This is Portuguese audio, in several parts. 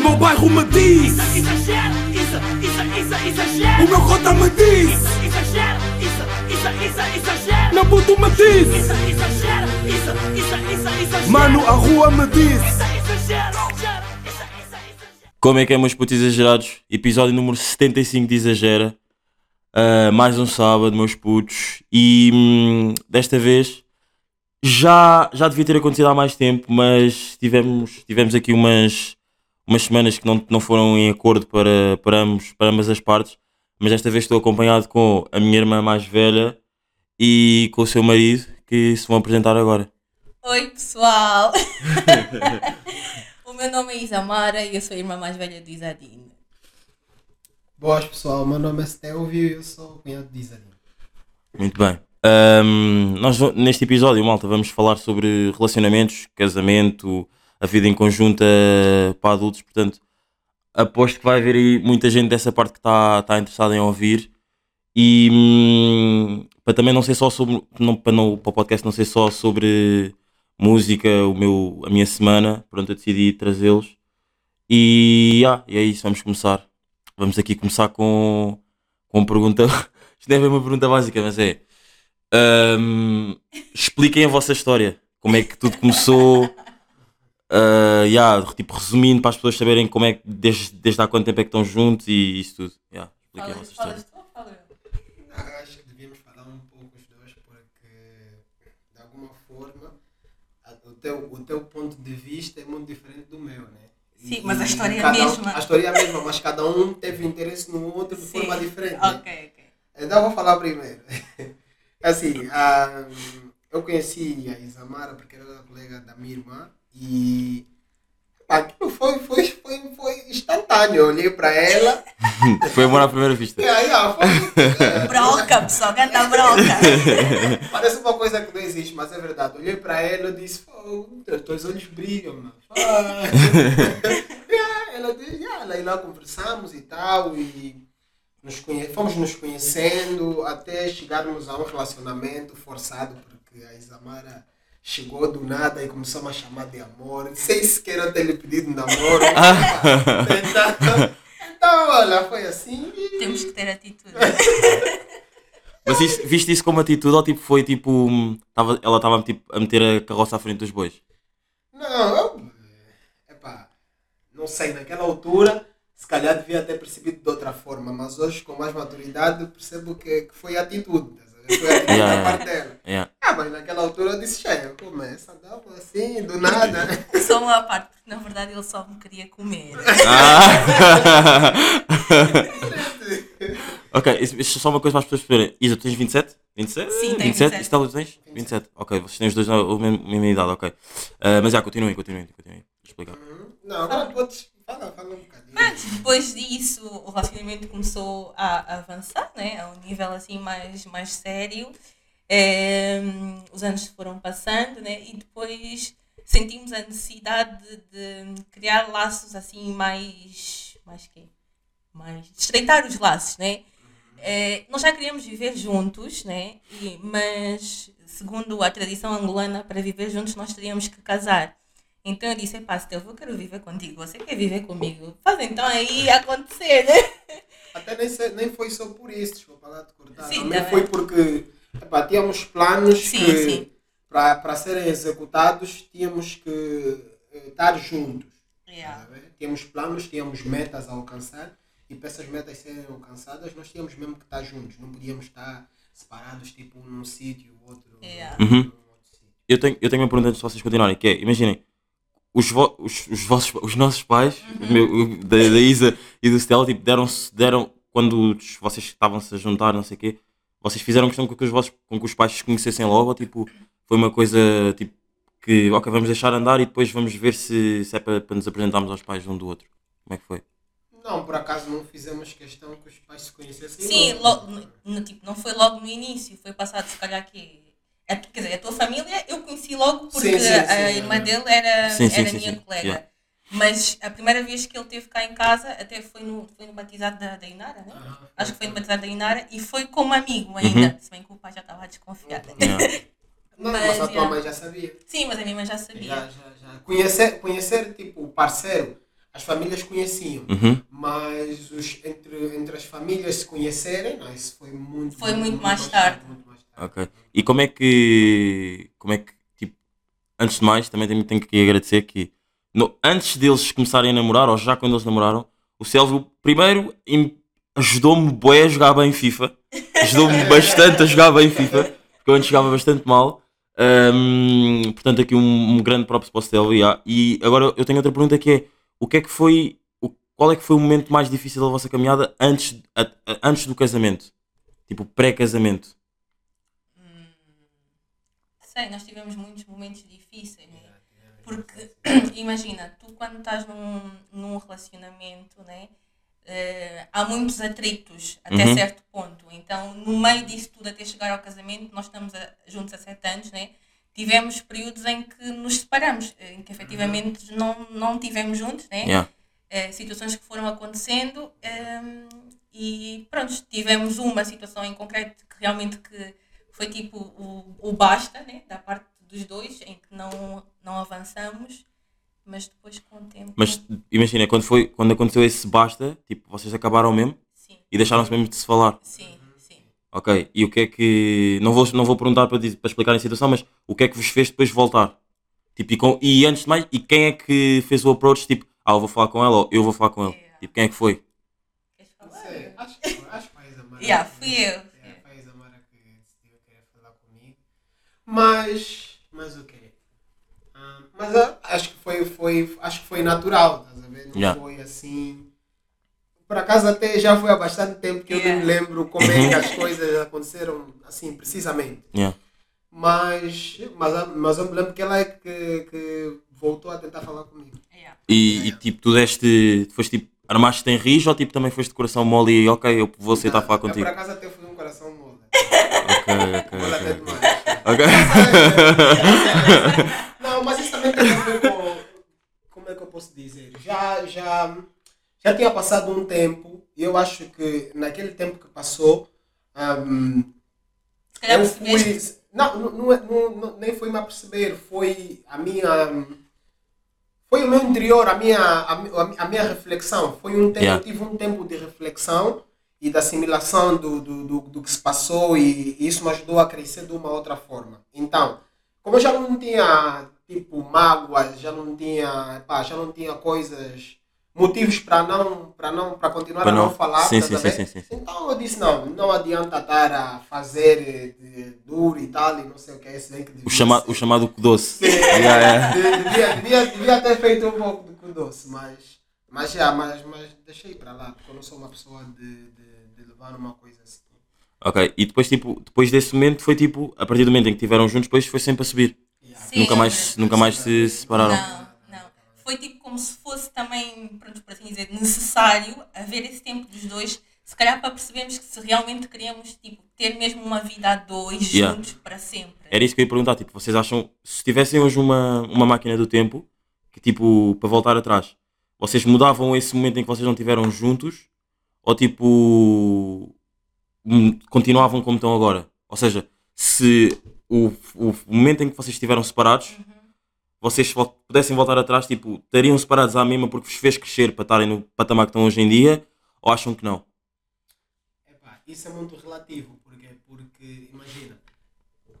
meu bairro me diz Isso, exagero, isso, isso, isso, exagero. O meu cota me diz Isso, exagero, isso, isso, isso, exagero. Meu puto me diz Isso, exagero, isso, isso, isso, exagero. Mano, a rua me diz Isso, exagero. Como é que é, meus putos exagerados? Episódio número 75 de Exagera. Ah, mais um sábado, meus putos. E hum, desta vez já, já devia ter acontecido há mais tempo, mas tivemos, tivemos aqui umas, umas semanas que não, não foram em acordo para, para, ambos, para ambas as partes. Mas desta vez estou acompanhado com a minha irmã mais velha e com o seu marido, que se vão apresentar agora. Oi pessoal! o meu nome é Isamara e eu sou a irmã mais velha do Isadine. Boas pessoal, meu nome é Stelvio e eu sou o cunhado de Isadine. Muito bem. Ahm, nós neste episódio, malta, vamos falar sobre relacionamentos, casamento, a vida em conjunta para adultos. Portanto, aposto que vai haver aí muita gente dessa parte que está tá interessada em ouvir. E hum, para também não ser só sobre. Não, para, não, para o podcast não ser só sobre música, o meu, a minha semana, pronto, eu decidi trazê-los. E, ah, e é isso, vamos começar. Vamos aqui começar com, com uma pergunta. Isto deve ser uma pergunta básica, mas é. Ahm, expliquem a vossa história. Como é que tudo começou? Ah, yeah, tipo, resumindo para as pessoas saberem como é que desde, desde há quanto tempo é que estão juntos e isso tudo. Yeah, expliquem a vossa história. Ah, Acho que devíamos falar um pouco os dois porque, de alguma forma, o teu, o teu ponto de vista é muito diferente do meu, né? E- Sim, mas a história é a cada um- mesma. a história é a mesma, mas cada um teve interesse no outro de Sim. forma diferente. né? Ok, ok. Então eu vou falar primeiro. Assim, ah, eu conheci a Isamara porque ela era colega da minha irmã e aquilo foi, foi, foi, foi instantâneo. Eu olhei para ela Foi amor à primeira vista. e aí, ah, foi, Broca, pessoal, canta broca. Parece uma coisa que não existe, mas é verdade. Olhei para ela e disse, "Pô, os teus olhos brilham, mano. Ela disse, yeah, aí lá conversamos e tal, e nos conhe... fomos nos conhecendo até chegarmos a um relacionamento forçado, porque a Isamara chegou do nada e começou a me chamar de amor, sem sequer eu ter lhe pedido namoro. então, então, olha, foi assim. e- Temos que ter atitude. Mas isso- viste isso como atitude ou tipo foi tipo. Tava, ela estava tipo, a meter a carroça à frente dos bois? Não, eu. Epá, não sei, naquela altura, se calhar devia ter percebido de outra forma, mas hoje, com mais maturidade, percebo que, que foi atitude. Foi atitude Yeah, da parte dela. Yeah. Ah, mas naquela altura eu disse, cheia, começa, dava assim, do nada. Só uma parte, porque na verdade ele só me queria comer. Ah! ok, isso, isso é só uma coisa para as pessoas perceberem. Isa, tu tens 27? 27? Sim, tenho 27? 27. Estela, tu tens? 27. Ok, vocês têm os dois a a mesma, a mesma idade, ok. Ah, mas já, continuem, continuem, continuem. Vou explicar. Não, agora podes. Fala, fala um bocadinho. Pronto, depois disso o relacionamento começou a avançar, né? A um nível assim mais, mais sério. Ehm, os anos foram passando, né? E depois sentimos a necessidade de, de criar laços assim mais. mais quê? Mais. de estreitar os laços, né? Eh, nós já queríamos viver juntos, né? E, mas, segundo a tradição angolana, para viver juntos nós teríamos que casar. Então eu disse, pá, Steve, eu quero viver contigo, você quer viver comigo? Faz então aí acontecer, né? Até nem, nem foi só por isso, desculpa lá te cortar. Sim, Também tá foi porque epá, tínhamos planos Sim, que, para serem executados, tínhamos que eh, estar juntos. Yeah. Tá? Tínhamos planos, tínhamos metas a alcançar e para essas metas serem alcançadas, nós tínhamos mesmo que estar juntos. Não podíamos estar separados, tipo, um num sítio, o outro Yeah. num Uhum. outro sítio. Eu tenho, eu tenho uma pergunta antes de vocês continuarem, que é, imaginem, os, vo- os, os, vossos, os nossos pais, Uhum. meu- da, da Isa e do Stella, tipo, deram-se, deram, quando vocês estavam-se a juntar, não sei o quê, vocês fizeram questão com que os, vossos, com que os pais se conhecessem logo, ou tipo, foi uma coisa, tipo, que, ok, vamos deixar andar e depois vamos ver se, se é para, para nos apresentarmos aos pais um do outro. Como é que foi? Não, por acaso não fizemos questão que os pais se conhecessem. Sim, logo. no- no, tipo, não foi logo no início, foi passado se calhar que. a- Quer dizer, a tua família eu conheci logo porque Sim, sim, sim, a é. irmã dele era, Sim, sim, era sim, minha sim. colega. Yeah. Mas a primeira vez que ele esteve cá em casa, até foi no, foi no batizado da, da Inara, né? Aham. Acho que foi no batizado da Inara e foi como amigo ainda. Se bem que o pai já estava desconfiado. Não, Mas, mas, a tua yeah. mãe já sabia. Sim, mas a minha mãe já sabia. Já, já, já. Conhecer, conhecer tipo, o parceiro as famílias conheciam. Uhum. Mas os, entre, entre as famílias se conhecerem, não, isso foi muito, Foi muito mais tarde. muito mais tarde. Ok. E como é que. Como é que. Tipo, antes de mais, também tenho, tenho que agradecer que. No- antes deles começarem a namorar, ou já quando eles namoraram, o Selvio primeiro im- ajudou-me bué a jogar bem FIFA. Ajudou-me bastante a jogar bem FIFA. Porque eu antes jogava bastante mal. Ahm, portanto, aqui um, um grande props para o Selvio. yeah. E agora eu tenho outra pergunta que é: o que é que foi. o- qual é que foi o momento mais difícil da vossa caminhada antes, a- a- antes do casamento? Tipo, pré-casamento. Sei, nós tivemos muitos momentos difíceis, né? Porque, imagina, tu quando estás num, num relacionamento, né? eh, há muitos atritos até Uhum. certo ponto. Então, no meio disso tudo, até chegar ao casamento, nós estamos a- juntos há sete anos, né? Tivemos períodos em que nos separamos, eh, em que efetivamente não, não tivemos juntos, né? Yeah. eh, situações que foram acontecendo ehm, e pronto, tivemos uma situação em concreto que realmente que foi tipo o, o basta, né, da parte dos dois, em que não, não avançamos, mas depois com o tempo, Mas imagina, quando, foi, quando aconteceu esse basta, tipo, vocês acabaram mesmo sim, e deixaram-se mesmo de se falar. sim, sim. Ok, e o que é que. Não vou, não vou perguntar para, para explicar a situação, mas o que é que vos fez depois voltar? Tipo, e, com- e antes de mais, e quem é que fez o approach? Tipo, ah, eu vou falar com ela ou eu vou falar com ele? Yeah. Tipo, quem é que foi? Queres falar? Não sei, acho que foi, acho que foi a Isamara. Yeah, fui eu. É, foi a Isamara que decidiu querer falar comigo. Mas, mas o quê? Ah, mas ah, acho que foi, foi, acho que foi natural, estás a ver? Não Yeah. foi assim. Por acaso até já foi há bastante tempo que eu Yeah. não me lembro como é que as coisas aconteceram assim, precisamente. Yeah. Mas, mas, mas eu me lembro que ela é que, que voltou a tentar falar comigo. Yeah. E, e, tipo, tu deste. Tu foste tipo, armaste em rijo ou tipo também foste de coração mole e ok, eu vou aceitar falar Eu, por contigo? acaso até fui um coração mole. Ok, ok, Mole até ok. demais. Não, mas isso também tem a ver com. Como é que eu posso dizer? Já, já, já tinha passado um tempo e eu acho que naquele tempo que passou. calhar eu fui. Não, não, não, é- não- nem foi me a perceber, foi a minha. Foi o meu interior, a minha, a, a minha reflexão. Foi um tempo, Yeah. eu tive um tempo de reflexão e de assimilação do, do, do, do que se passou e, e isso me ajudou a crescer de uma outra forma. Então, como eu já não tinha tipo mágoas, já não tinha, pá, já não tinha coisas, motivos para não, para não, para continuar a não, falar, sim, estás sim, sim. Então eu disse não, não adianta estar a fazer eh, de- duro e tal e não sei o que é isso bem que devia O, chama, ser. o chamado doce. Yeah, yeah. de- devia, devia, devia ter feito um pouco de doce, mas, mas, já, mas, mas deixei para lá, porque eu não sou uma pessoa de, de, levar uma coisa assim. Ok, e depois, tipo, depois desse momento foi tipo, a partir do momento em que estiveram juntos, depois foi sempre a subir. Yeah. Sim, nunca, mais, nunca mais se separaram. Não, não. Foi tipo como se fosse também, pronto, por assim dizer, necessário haver esse tempo dos dois, se calhar para percebermos que se realmente queríamos tipo, ter mesmo uma vida a dois Yeah. juntos para sempre. Era isso que eu ia perguntar, tipo, vocês acham, se tivessem hoje uma, uma máquina do tempo, que tipo, para voltar atrás, vocês mudavam esse momento em que vocês não estiveram juntos, ou tipo, hum, continuavam como estão agora? Ou seja, se o, o momento em que vocês estiveram separados, vocês vol- pudessem voltar atrás, tipo, estariam separados à mesma porque vos fez crescer para estarem no patamar que estão hoje em dia, ou acham que não? Epá, isso é muito relativo, porque, porque imagina,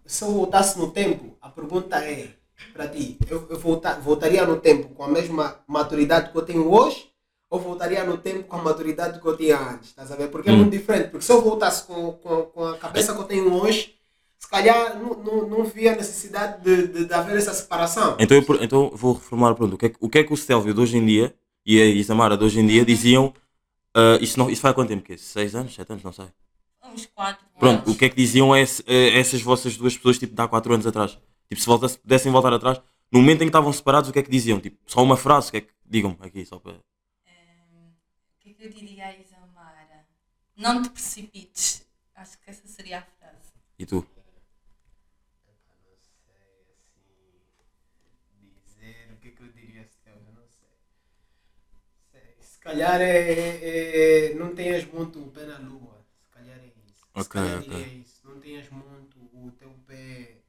se eu voltasse no tempo, a pergunta é para ti, eu, eu volta, voltaria no tempo com a mesma maturidade que eu tenho hoje ou voltaria no tempo com a maturidade que eu tinha antes? Estás a ver? Porque é Hum. muito diferente. Porque se eu voltasse com, com, com a cabeça que eu tenho hoje, se calhar não, não, não via necessidade de, de, de haver essa separação. Então eu, então vou reformular a pergunta. O que é que o, que é que o Stelvio de hoje em dia e a Isamara de hoje em dia diziam? ah, isso, não, isso vai há quanto tempo? Quê? Seis anos? Sete anos? Não sei. Uns quatro Pronto, anos. o que é que diziam a, esse- a essas vossas duas pessoas tipo, de há quatro anos atrás? Tipo, se voltasse, pudessem voltar atrás, no momento em que estavam separados, o que é que diziam? Tipo, só uma frase, o que é que digam aqui, só para. É eu diria a Isamara? Não te precipites. Acho que essa seria a frase. E tu? dizer o que, é que eu diria se eu não sei. Sei, Se calhar é, é- é- não tenhas muito o pé na lua. Se calhar é isso. se Ok, calhar ok. diria isso. Não tenhas muito o teu pé.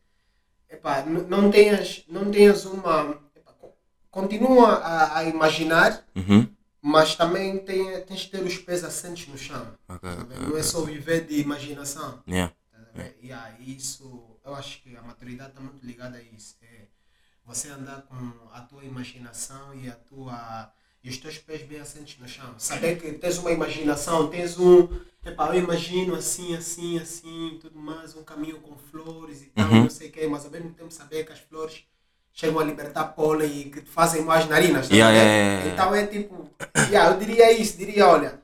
Epá, n- não tenhas, não tenhas uma. epá, co- continua a, a imaginar, Uhum. Mas também tem, tens de ter os pés assentes no chão. Ok, tá ok, vendo? Não é só viver de imaginação. Yeah. tá vendo? E aí isso, eu acho que a maturidade está muito ligada a isso. É você andar com a tua imaginação e a tua e os teus pés bem assentes no chão. Saber que tens uma imaginação, tens um. Epá, eu imagino assim, assim, assim, tudo mais, um caminho com flores e tal, Uhum. não sei o quê, mas ao mesmo tempo saber que as flores chegam a libertar pólen e que te fazem mais narinas. tá Yeah, yeah, yeah, yeah. Então é tipo, yeah, eu diria isso, diria, olha,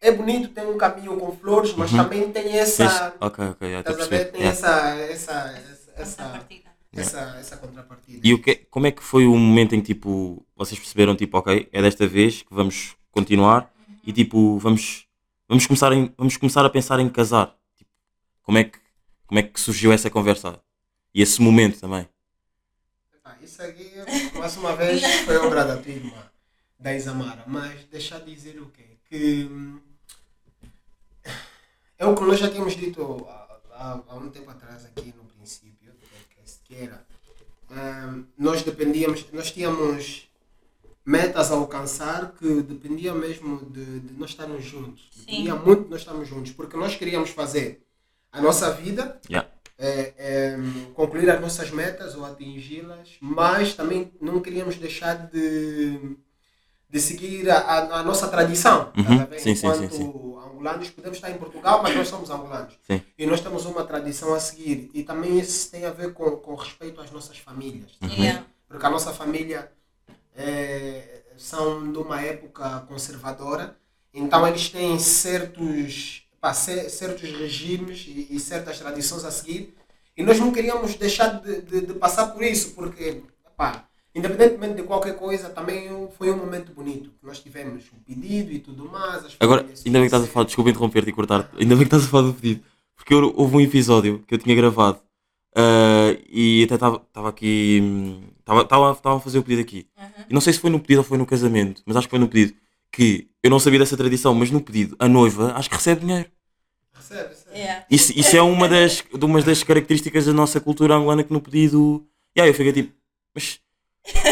é bonito ter um caminho com flores, mas Uhum. também tem essa. Tens- Ok, ok, Estás a ver? perceber. Tem Yeah. essa, essa, essa, essa, Contrapartida. essa, essa contrapartida. E o que, como é que foi o momento em que tipo, vocês perceberam, tipo, ok, é desta vez que vamos continuar e tipo, vamos, vamos, começar, em, vamos começar a pensar em casar? Tipo, como, é que, como é que surgiu essa conversa? E esse momento também? Isso aqui, mais uma vez, foi obra da tua irmã, da Isamara. Mas deixar de dizer o quê? Que é o que nós já tínhamos dito há, há- há um tempo atrás aqui no princípio que era hum, nós dependíamos, nós tínhamos metas a alcançar que dependia mesmo de, de nós estarmos juntos. Dependia muito de nós estarmos juntos, porque nós queríamos fazer a nossa vida Yeah. É, é, concluir as nossas metas ou atingi-las, mas também não queríamos deixar de, de seguir a, a- a nossa tradição. Uhum. estás a ver? Sim, sim, sim, Enquanto angolanos, podemos estar em Portugal, mas nós somos angolanos. Sim. E nós temos uma tradição a seguir. E também isso tem a ver com, com respeito às nossas famílias. tá? Yeah. Porque a nossa família é, são de uma época conservadora, então eles têm certos, pá, ce- certos regimes e, e certas tradições a seguir, e nós não queríamos deixar de, de, de passar por isso, porque, pá, independentemente de qualquer coisa, também foi um momento bonito. Nós tivemos um pedido e tudo mais. as Agora, ainda bem que estás a falar, desculpa interromper-te e cortar ainda bem que estás a falar do pedido, porque eu- houve um episódio que eu tinha gravado ah, e até estava aqui, estava a fazer o pedido aqui. E não sei se foi no pedido ou foi no casamento, mas acho que foi no pedido, que eu não sabia dessa tradição, mas no pedido, a noiva acho que recebe dinheiro. Recebe, recebe. Yeah. Isso, isso é uma das, de uma das características da nossa cultura angolana que no pedido. E aí eu fiquei tipo, mas.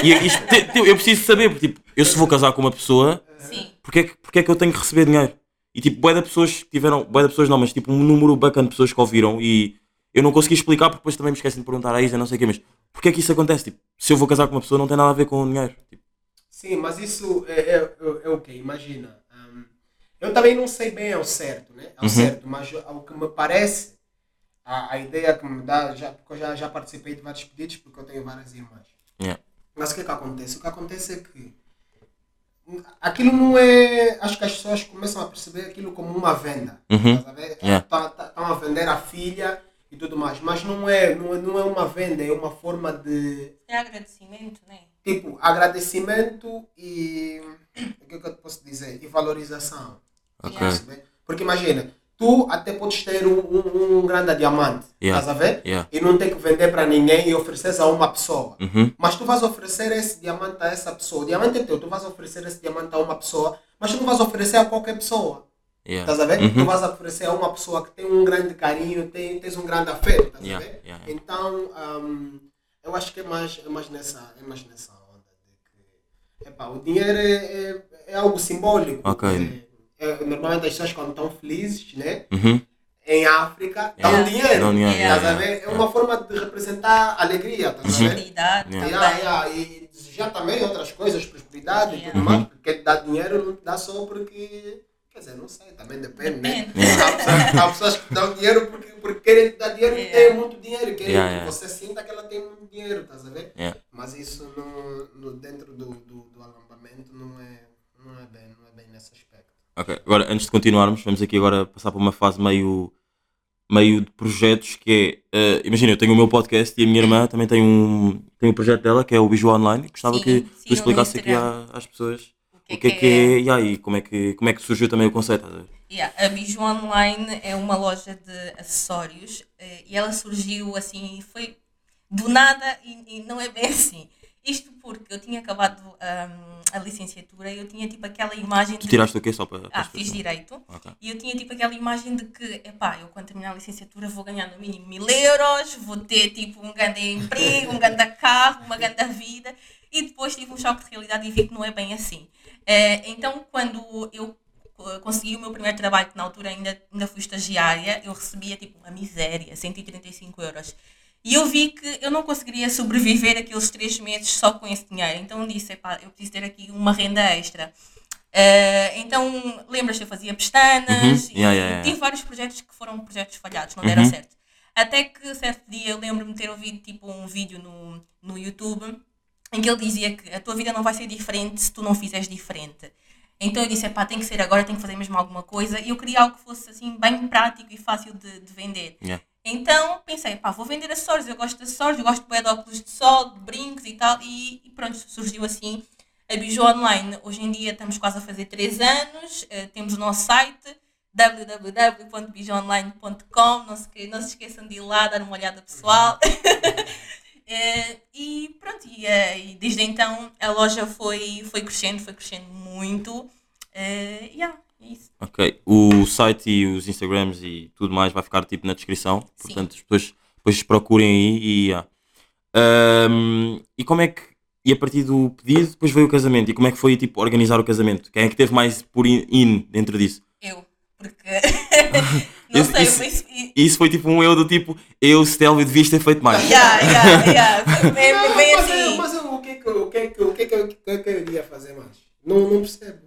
E isto, eu preciso saber, porque tipo, eu se vou casar com uma pessoa, Sim. porque é que, porque é que eu tenho que receber dinheiro? E tipo, boé de pessoas que tiveram, boé de pessoas não, mas tipo, um número bacana de pessoas que ouviram e eu não consegui explicar porque depois também me esqueci de perguntar a Isa, não sei o quê, mas porque é que isso acontece? Tipo, se eu vou casar com uma pessoa não tem nada a ver com o dinheiro. Tipo, Sim, mas isso é, é, é, é o quê? Imagina. Eu também não sei bem ao certo, né? Ao Uhum. certo, mas ao que me parece, a, a ideia que me dá, já, porque eu já, já participei de vários pedidos, porque eu tenho várias irmãs. yeah. Mas o que é que acontece? O que acontece é que aquilo não é. Acho que as pessoas começam a perceber aquilo como uma venda. Uhum. Ver? Yeah. Estão a vender a filha e tudo mais. Mas não é, não é, não é uma venda, é uma forma de É agradecimento, né? tipo, agradecimento e o que, é que eu posso dizer? E valorização. Porque imagina, tu até podes ter um, um, um grande diamante, Yeah. estás a ver? Yeah. E não tem que vender para ninguém e oferecer a uma pessoa. Uhum. Mas tu vais oferecer esse diamante a essa pessoa. O diamante é teu, tu vais oferecer esse diamante a uma pessoa, mas tu não vais oferecer a qualquer pessoa. Yeah. Estás a ver? Uhum. Tu vais oferecer a uma pessoa que tem um grande carinho, tem, tens um grande afeto, estás Yeah, a ver? yeah. Então, hum, eu acho que é mais, é mais, nessa, é mais nessa onda de que epá, o dinheiro é, é, é algo simbólico. É, normalmente as pessoas quando estão felizes, né? Uhum. Em África, dão Yeah. dinheiro. Dão dinheiro, Yeah. Estás a yeah, ver? É yeah. uma forma de representar alegria, estás a ver? Prosperidade Yeah. também. Yeah, yeah, e desejar também outras coisas, prosperidade e tudo Uhum. mais, porque te dá dinheiro não te dá só porque. Quer dizer, não sei, também depende, né? Depende. Há, pessoas, há pessoas que dão dinheiro porque, porque querem te dar dinheiro e Yeah. têm muito dinheiro, querem Yeah, que você sinta que ela tem muito dinheiro, estás a ver? Yeah. Mas isso no, no, dentro do, do, do alambamento não é, não, é bem, não é bem nesse aspecto. Ok, agora antes de continuarmos, vamos aqui agora passar para uma fase meio, meio de projetos que é, eh, imagina, eu tenho o meu podcast e a minha irmã também tem um, tem um projeto dela que é o Biju Online. Gostava Sim, que sigam tu explicasse aqui à- às pessoas O que é que é, e aí, como é que, como é que surgiu também o conceito. Yeah, a Biju Online é uma loja de acessórios eh, e ela surgiu assim, foi do nada e, e não é bem assim. Isto porque eu tinha acabado hum, a licenciatura e eu tinha tipo aquela imagem Tu de. tiraste o quê só para. para Ah, fiz direito. Ok. E eu tinha tipo aquela imagem de que, epá, eu quando terminar a licenciatura vou ganhar no mínimo mil euros, vou ter tipo um grande emprego, um grande carro, uma grande vida. e depois tive um choque de realidade e vi que não é bem assim. Eh, então, quando eu eh, consegui o meu primeiro trabalho, que na altura ainda, ainda fui estagiária, eu recebia tipo uma miséria, 135 euros. E eu vi que eu não conseguiria sobreviver aqueles três meses só com esse dinheiro. Então disse, epá, eu preciso ter aqui uma renda extra. Eh, então, lembras-te, eu fazia pestanas Uhum. Yeah, yeah, yeah. tive vários projetos que foram projetos falhados, não deram Uhum. certo. Até que certo dia eu lembro-me de ter ouvido tipo um vídeo no, no YouTube em que ele dizia que a tua vida não vai ser diferente se tu não fizeres diferente. Então eu disse, pá, tem que ser agora, tenho que fazer mesmo alguma coisa. E eu queria algo que fosse assim bem prático e fácil de, de vender. Yeah. Então pensei, pá, vou vender acessórios, eu gosto de acessórios, eu gosto bué de óculos de sol, de brincos e tal. E, e pronto, surgiu assim a Bijou Online. Hoje em dia estamos quase a fazer 3 anos, eh, temos o nosso site www.bijouonline.com não se, não se esqueçam de ir lá, dar uma olhada pessoal. Eh, e pronto, e, eh, e desde então a loja foi, foi crescendo, foi crescendo muito. Eh, yeah, isso. Ok. O site e os Instagrams e tudo mais vai ficar tipo na descrição. Sim. Portanto, as pessoas depois procurem aí e. yeah. Ahm, e como é que. E a partir do pedido, depois veio o casamento. E como é que foi tipo organizar o casamento? Quem é que teve mais por in, in dentro disso? Eu, porque não Isso- sei, isso- mas isso- isso foi tipo um eu do tipo, eu, Stelvio, devias ter feito mais. yeah, yeah, yeah, foi bem, Não, bem mas, assim. mas eu, o que é que, o que, é que, o que, é que, eu- o que é que eu iria fazer mais? Não, não percebo.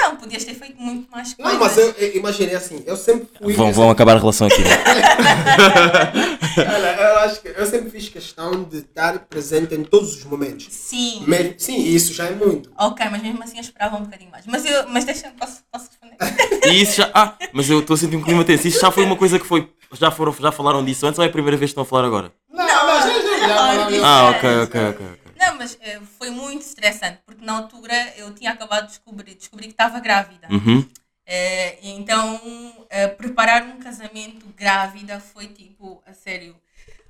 Não, podias ter feito muito mais coisas. Não, mas eu, eu imaginei assim, eu sempre fui. Vão, vão acabar a relação aqui. né? olha, eu acho que eu sempre fiz questão de estar presente em todos os momentos. Sim. Mesmo- sim, isso já é muito. Ok, mas mesmo assim eu esperava um bocadinho mais. Mas eu, mas deixa, posso, posso responder? E isso já. Ah, mas eu estou a sentir um clima tenso. Isso já foi uma coisa que foi. Já, foram, já falaram disso antes ou é a primeira vez que estão a falar agora? Não, não, já. Ah, ok, ok, ok. ok. Não, mas eh, foi muito estressante, porque na altura eu tinha acabado de descobrir, descobri que estava grávida. Uhum. E então, eh, preparar um casamento grávida foi tipo, a sério,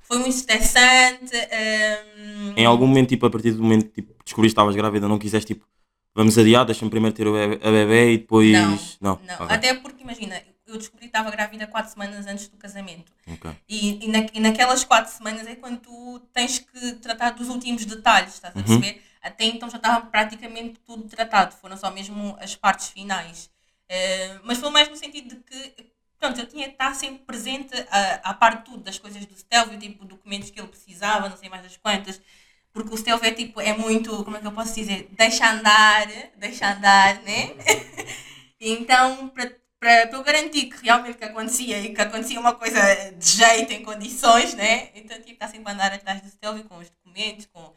foi muito estressante. ehm, Em algum momento, tipo, a partir do momento que tipo, descobriste que estavas grávida, não quiseste tipo, vamos adiar, deixa-me primeiro ter o bebê, a bebê e depois. Não, Não, não. Ok, Até porque, imagina, eu descobri que estava grávida quatro semanas antes do casamento. ok. E, e, na- e naquelas quatro semanas é quando tu tens que tratar dos últimos detalhes, estás a Uhum. perceber? Até então já estava praticamente tudo tratado, foram só mesmo as partes finais. Eh, mas foi mais no sentido de que, pronto, eu tinha que estar sempre presente a, a par de tudo, das coisas do Stelvio, tipo, documentos que ele precisava, não sei mais das quantas. Porque o Stelvio é tipo, é muito, como é que eu posso dizer? Deixa andar, deixa andar, né? Então, para para para eu garantir que realmente que acontecia e que acontecia uma coisa de jeito, em condições, né? Então eu tinha que estar sempre a andar atrás do Stelvio com os documentos, com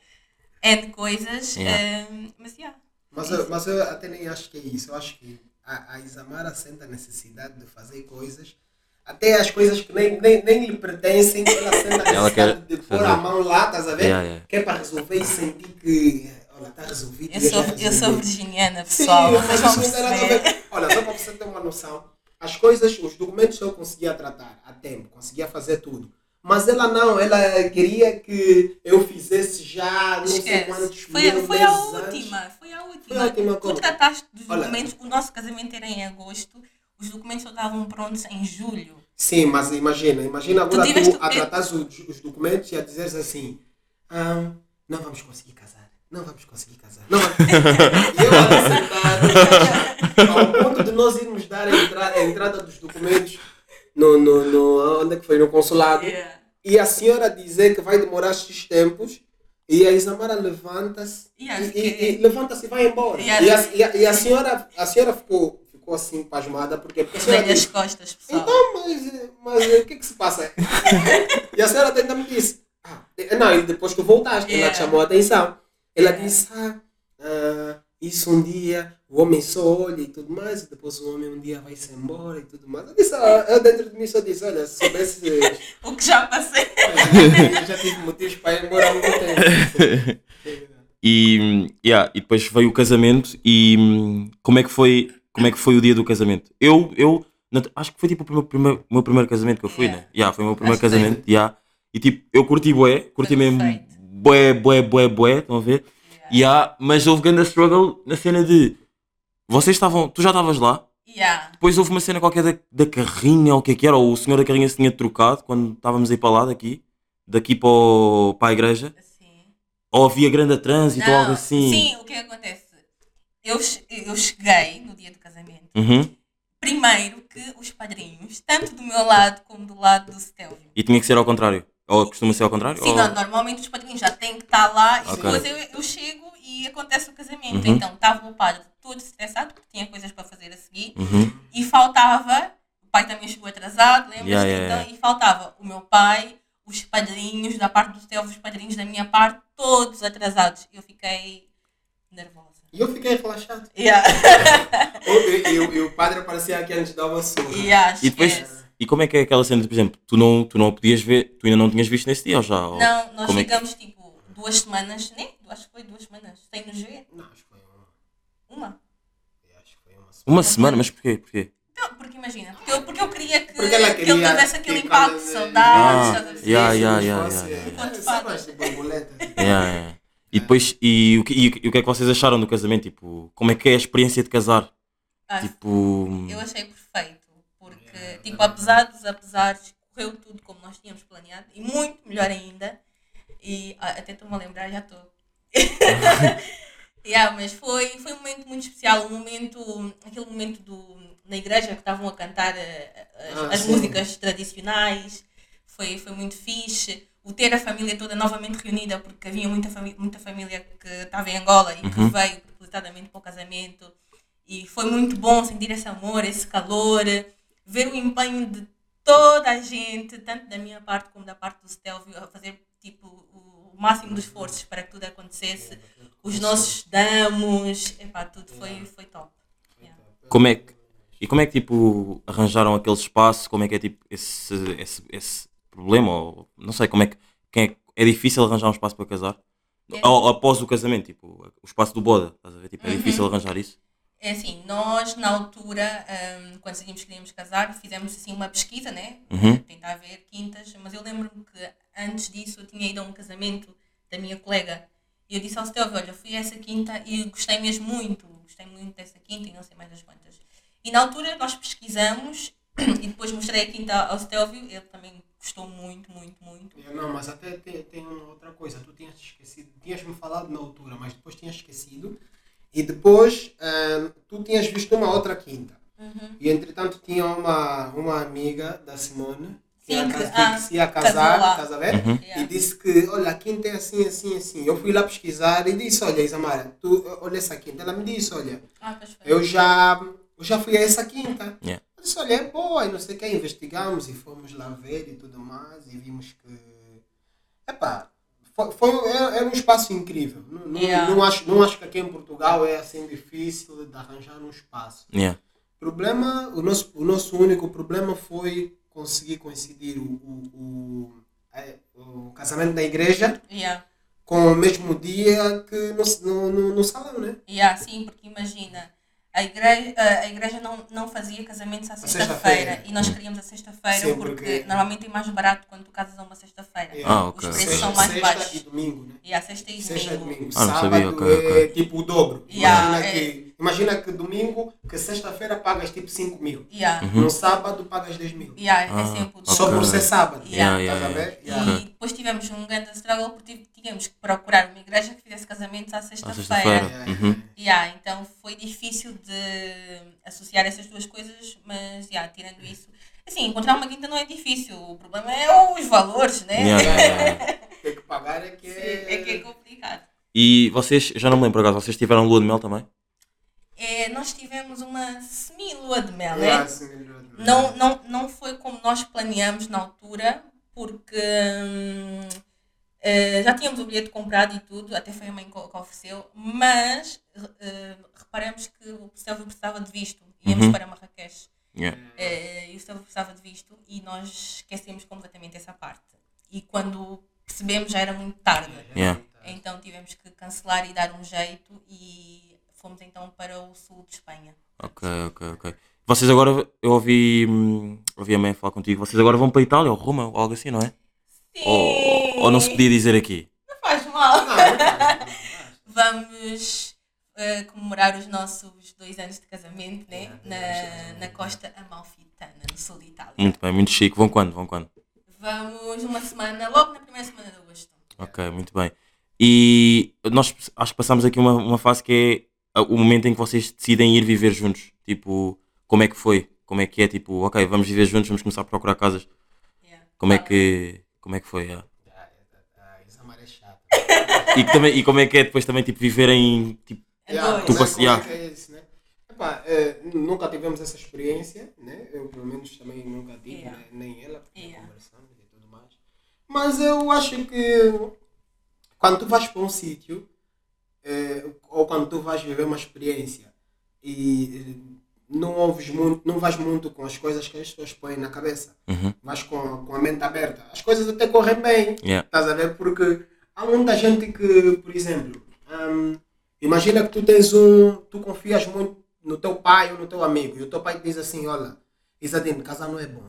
N coisas. Yeah. ehm, mas, yeah. Mas eu, mas eu até nem acho que é isso. Eu acho que a, a Isamara sente a necessidade de fazer coisas, até as coisas que nem, nem, nem lhe pertencem, ela sente a necessidade de pôr a mão lá, estás a ver? Yeah, yeah. Que é para resolver e sentir que, está resolvido. Eu sou, eu sou virginiana, Sim, pessoal. vocês perceber. resolver. Olha, só para você ter uma noção, as coisas, os documentos eu conseguia tratar a tempo, conseguia fazer tudo. Mas ela não, ela queria que eu fizesse já não sei Esquece. quantos Foi, mil foi a meses antes. última, foi a última. Foi a última tu trataste dos Olha. documentos, o nosso casamento era em agosto, os documentos só estavam prontos em julho. Sim, mas imagina, imagina agora tu, tiveste a tratar os, os documentos e a dizeres assim, ah, não vamos conseguir casar, não vamos conseguir casar. Não vamos... eu sentado, ao ponto de nós irmos dar a, entra- a entrada dos documentos no, no, no, onde é que foi? No consulado. E a senhora dizer que vai demorar X tempos e a Isamara levanta-se Yeah, e, e- e levanta-se e vai embora. Yeah. E, a, e, a, e a senhora, a senhora ficou, ficou assim pasmada porque, porque a senhora costas, pessoal. então, mas, mas o que é que se passa? e a senhora ainda me disse, ah, eh, não, e depois que voltaste, ela Yeah. te chamou a atenção. Ela Yeah. disse, ah, ah, isso um dia o homem só olha e tudo mais, e depois o homem um dia vai-se embora e tudo mais. Eu, disse, ah, eu dentro de mim só disse, olha, se soubesse, O que já passei. eu já tive motivos para ir embora há muito tempo. E, yeah, e depois veio o casamento e hum, como é que foi, como é que foi o dia do casamento? Eu, eu acho que foi tipo o meu primeiro, meu primeiro casamento que eu fui, Yeah. né? Yeah, foi o meu primeiro Acho casamento, yeah. E tipo, eu curti bué, curti mesmo. Bué, bué, bué, bué, estão a ver? Yeah, mas houve grande struggle na cena de vocês estavam, tu já estavas lá, Yeah. depois houve uma cena qualquer da, da carrinha, ou o que é que era, ou o senhor da carrinha se tinha trocado quando estávamos aí para lá daqui, daqui para, o- para a igreja. Assim. Ou havia grande trânsito ou algo assim? Sim, o que é que acontece? Eu, eu cheguei no dia do casamento. Uhum. Primeiro que os padrinhos, tanto do meu lado como do lado do Stelvio. E tinha que ser ao contrário? Ou costuma ser ao contrário? Sim, Ou- não, normalmente os padrinhos já têm que estar lá e depois eu, eu chego e acontece o casamento. Uhum. Então estava o padre todo estressado porque tinha coisas para fazer a seguir Uhum. e faltava, o pai também chegou atrasado, lembras? Yeah, yeah, então, yeah. E faltava o meu pai, os padrinhos da parte do Stelvio, os padrinhos da minha parte, todos atrasados. Eu fiquei nervosa. E eu fiquei relaxado. Yeah. E, o padre aparecia aqui antes dar uma surra. yeah, E depois. E como é que é aquela cena, de, por exemplo, tu não, tu não podias ver, tu ainda não tinhas visto nesse dia ou já? Ou- Não, nós como é que- ficamos tipo duas semanas, nem, acho que foi duas semanas, sem nos ver. Não, acho que foi uma. Uma. Acho que foi uma semana. Uma semana, mas porquê? porquê? Não, porque imagina, porque eu, porque eu queria que, Porque ela que ele queria tivesse aquele que impacto de saudades, Ah, a perceber? yeah, yeah, yeah, yeah, É, sabe. Yeah, yeah. E depois, e, o que- e, o que é que vocês acharam do casamento? Tipo, como é que é a experiência de casar? Ah, Tipo, Eu achei tipo, apesar dos apesares, correu tudo como nós tínhamos planeado, e muito melhor ainda, e ah, até estou-me a lembrar, já estou. yeah, mas foi, foi um momento muito especial, um momento, aquele momento do, na igreja que estavam a cantar eh, as, Ah, as músicas tradicionais, foi, foi muito fixe. O ter a família toda novamente reunida, porque havia muita, muita família que estava em Angola e que Uhum. veio propositadamente para o casamento. E foi muito bom sentir esse amor, esse calor, ver o empenho de toda a gente, tanto da minha parte como da parte do Stelvio, a fazer tipo, o máximo de esforços para que tudo acontecesse. Os nossos damos, epá, tudo foi, foi top. Yeah. como é que, e como é que tipo, arranjaram aquele espaço? Como é que é tipo, esse, esse, esse problema? Ou, não sei, como é que, quem é, é difícil arranjar um espaço para casar? É. Após o casamento, tipo, o espaço do boda, estás a ver? Tipo, é Uhum. difícil arranjar isso? É assim, nós na altura, hum, quando decidimos que queríamos casar, fizemos assim uma pesquisa, né? Uhum. Tentar ver quintas, mas eu lembro-me que antes disso eu tinha ido a um casamento da minha colega e eu disse ao Stelvio, olha, fui a essa quinta e gostei mesmo muito, gostei muito dessa quinta e não sei mais das quantas. E na altura nós pesquisamos e depois mostrei a quinta ao Stelvio, ele também gostou muito, muito, muito. Eu Não, mas até tem, tem uma outra coisa. Tu tinhas esquecido, tinhas me falado na altura, mas depois tinhas esquecido. E depois ah, tu tinhas visto uma outra quinta. Uhum. E entretanto tinha uma, uma amiga da Simone que, Sim, ia, que- ah, que se ia casar, lá. estás a ver? Uhum. Yeah. E disse que, olha, a quinta é assim, assim, assim. Eu fui lá pesquisar e disse, olha, Isamara, tu, olha essa quinta. Ela me disse, olha, Ah, eu já, eu já fui a essa quinta. Yeah. Eu disse, olha, é boa, e não sei o que, investigamos e fomos lá ver e tudo mais, e vimos que. Epá, foi, foi, era, era um espaço incrível. Não, não, Yeah. não, acho, não acho que aqui em Portugal é assim difícil de arranjar um espaço. Yeah. O problema, o nosso, o nosso único problema foi conseguir coincidir o, o, o, é, o casamento da igreja Yeah. com o mesmo dia que no, no, no, no salão, né? Yeah, sim, porque imagina, a igreja, a igreja não, não fazia casamentos à sexta-feira. sexta-feira e nós queríamos a sexta-feira porque, porque- normalmente é mais barato quando tu casas a uma sexta-feira. É. Ah, ok. Os preços são Sexta, mais sexta baixos. e domingo, né? E a sexta e Sexta e domingo. domingo. Ah, não Sábado sabia, ok, é ok. tipo o dobro. Yeah, imagina, é. que, imagina que domingo, que sexta-feira pagas tipo 5 mil. Yeah. Uhum. No sábado pagas 10 mil. Yeah, é Ah, sempre o Só Ok. por ser sábado. Yeah. Yeah, Estás a yeah, ver? yeah. Yeah. E depois tivemos um grande struggle porque tínhamos que procurar uma igreja que fizesse casamentos à sexta-feira. sexta-feira. Yeah, Uhum. Yeah, então foi difícil de associar essas duas coisas, mas yeah, tirando isso. Assim, encontrar uma quinta não é difícil, o problema é os valores, né? Yeah, yeah, yeah. Tem que pagar é que Sim, é. é que é complicado. E vocês, já não me lembro acaso, vocês tiveram lua de mel também? É, nós tivemos uma semi-lua de mel, É, né? Não, não, não foi como nós planeamos na altura, porque hum, eh, já tínhamos o bilhete comprado e tudo, até foi a mãe que que ofereceu, mas eh, reparamos que o Stelvio precisava de visto. Íamos Uhum. para Marrakech Yeah. eh, e o Stelvio precisava de visto e nós esquecemos completamente essa parte. E quando percebemos já era muito tarde. Yeah. Então tivemos que cancelar e dar um jeito e fomos então para o sul de Espanha. Ok, ok, ok. Vocês agora, eu ouvi, hum, ouvi a mãe falar contigo, vocês agora vão para a Itália ou Roma ou algo assim, não é? Sim! Ou, ou não se podia dizer aqui? Não faz mal. Não. Vamos eh, comemorar os nossos dois anos de casamento né? Na, na costa amalfitana, no sul de Itália. Muito bem, muito chique. Vão quando? Vão quando? Vamos uma semana, logo na primeira semana de agosto. Ok, muito bem. E nós acho que passamos aqui uma, uma fase que é a- o momento em que vocês decidem ir viver juntos. Tipo, como é que foi? Como é que é? Tipo, ok, vamos viver juntos, vamos começar a procurar casas. Yeah. Como é Ah, que, como é que foi? yeah. Ah, essa maré é chata. E, que também, e como é que é depois também tipo, viverem tipo, É Yeah. Tu é é isso, né? Epá, eh, nunca tivemos essa experiência, né? Eu pelo menos também nunca tive, Yeah. né? nem ela, porque Yeah. conversamos e tudo mais. Mas eu acho que quando tu vais para um sítio, eh, ou quando tu vais viver uma experiência e eh, não ouves muito, não vais muito com as coisas que as pessoas põem na cabeça, Uhum. vais com, com a mente aberta, as coisas até correm bem. Yeah. Estás a ver? Porque há muita gente que, por exemplo, hum, imagina que tu tens um. Tu confias muito no teu pai ou no teu amigo e o teu pai te diz assim: Olha, Isadine, casar não é bom.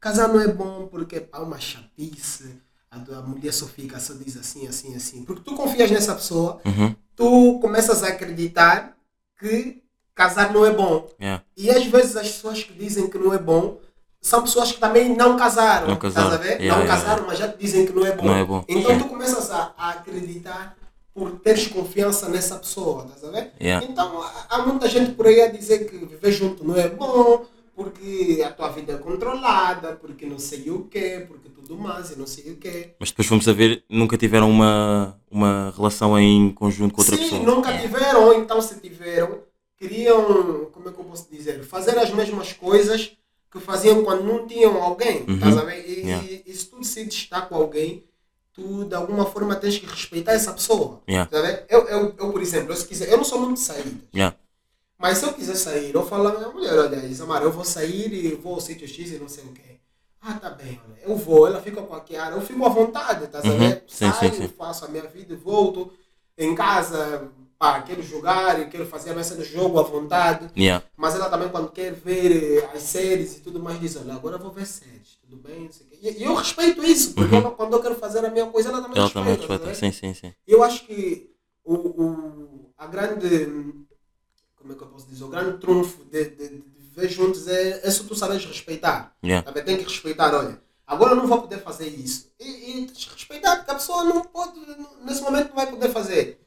Casar não é bom porque pá, uma chatice. A, tua mulher só fica, só diz assim, assim, assim. Porque tu confias nessa pessoa, Uhum. tu começas a acreditar que casar não é bom. Yeah. E às vezes as pessoas que dizem que não é bom são pessoas que também não casaram. Não casaram. Yeah, não yeah, casaram, mas já te dizem que não é bom. Não é bom. Então tu começas a, a acreditar por teres confiança nessa pessoa, estás a ver? Então há, muita gente por aí a dizer que viver junto não é bom, porque a tua vida é controlada, porque não sei o quê, porque tudo mais e não sei o quê. Mas depois fomos a ver, nunca tiveram uma, uma relação em conjunto com outra Sim, pessoa. nunca É. tiveram, ou então se tiveram, queriam, como é que eu posso dizer, fazer as mesmas coisas que faziam quando não tinham alguém, Uhum. ver? E, Yeah. e- e se tu decides estar com alguém, tu de alguma forma tens que respeitar essa pessoa. Yeah. Ver? Eu, eu, eu, por exemplo, eu, se quiser, eu não sou muito de saídas. Yeah. Mas se eu quiser sair, eu falo à minha mulher, olha, Isamar, eu vou sair e vou ao sítio X e não sei o quê. Ah, tá bem, olha, eu vou, ela fica com a Kiara, eu fico à vontade, tá Uhum, sim, Saio, sim, sim. faço a minha vida e volto. Em casa, pá, quero jogar e quero fazer a mesa do jogo à vontade. Yeah. Mas ela também, quando quer ver eh, as séries e tudo mais, diz: Olha, agora vou ver séries, tudo bem? Não sei o quê. E eu respeito isso, porque Uhum. quando eu quero fazer a minha coisa, ela também Ela respeita. também respeita. vendo? Sim, sim, sim. Eu acho que o, o, a grande. Como é que eu posso dizer? O grande trunfo de, de, de viver juntos é, é se tu sabes respeitar. Yeah. Também tem que respeitar, olha. Agora eu não vou poder fazer isso. E, e respeitar, porque a pessoa não pode, nesse momento não vai poder fazer.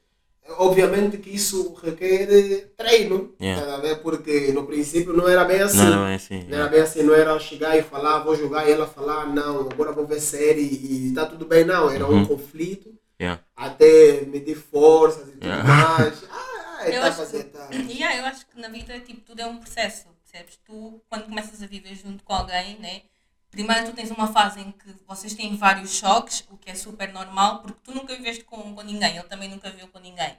Obviamente que isso requer treino, Yeah. tá porque no princípio não era bem assim. Não era bem assim. Não era yeah. bem assim, não era chegar e falar, vou jogar e ela falar, não, agora vou ver série e tá tudo bem, não. Era um Uhum. conflito Yeah. até medir forças e tudo Yeah. mais. Ah, Eu etapas acho e que- etapas. Yeah, eu acho que na vida tipo, tudo é um processo, percebes? Tu, quando começas a viver junto com alguém, né? Primeiro tu tens uma fase em que vocês têm vários choques, o que é super normal, porque tu nunca viveste com, com ninguém, ele também nunca viu com ninguém.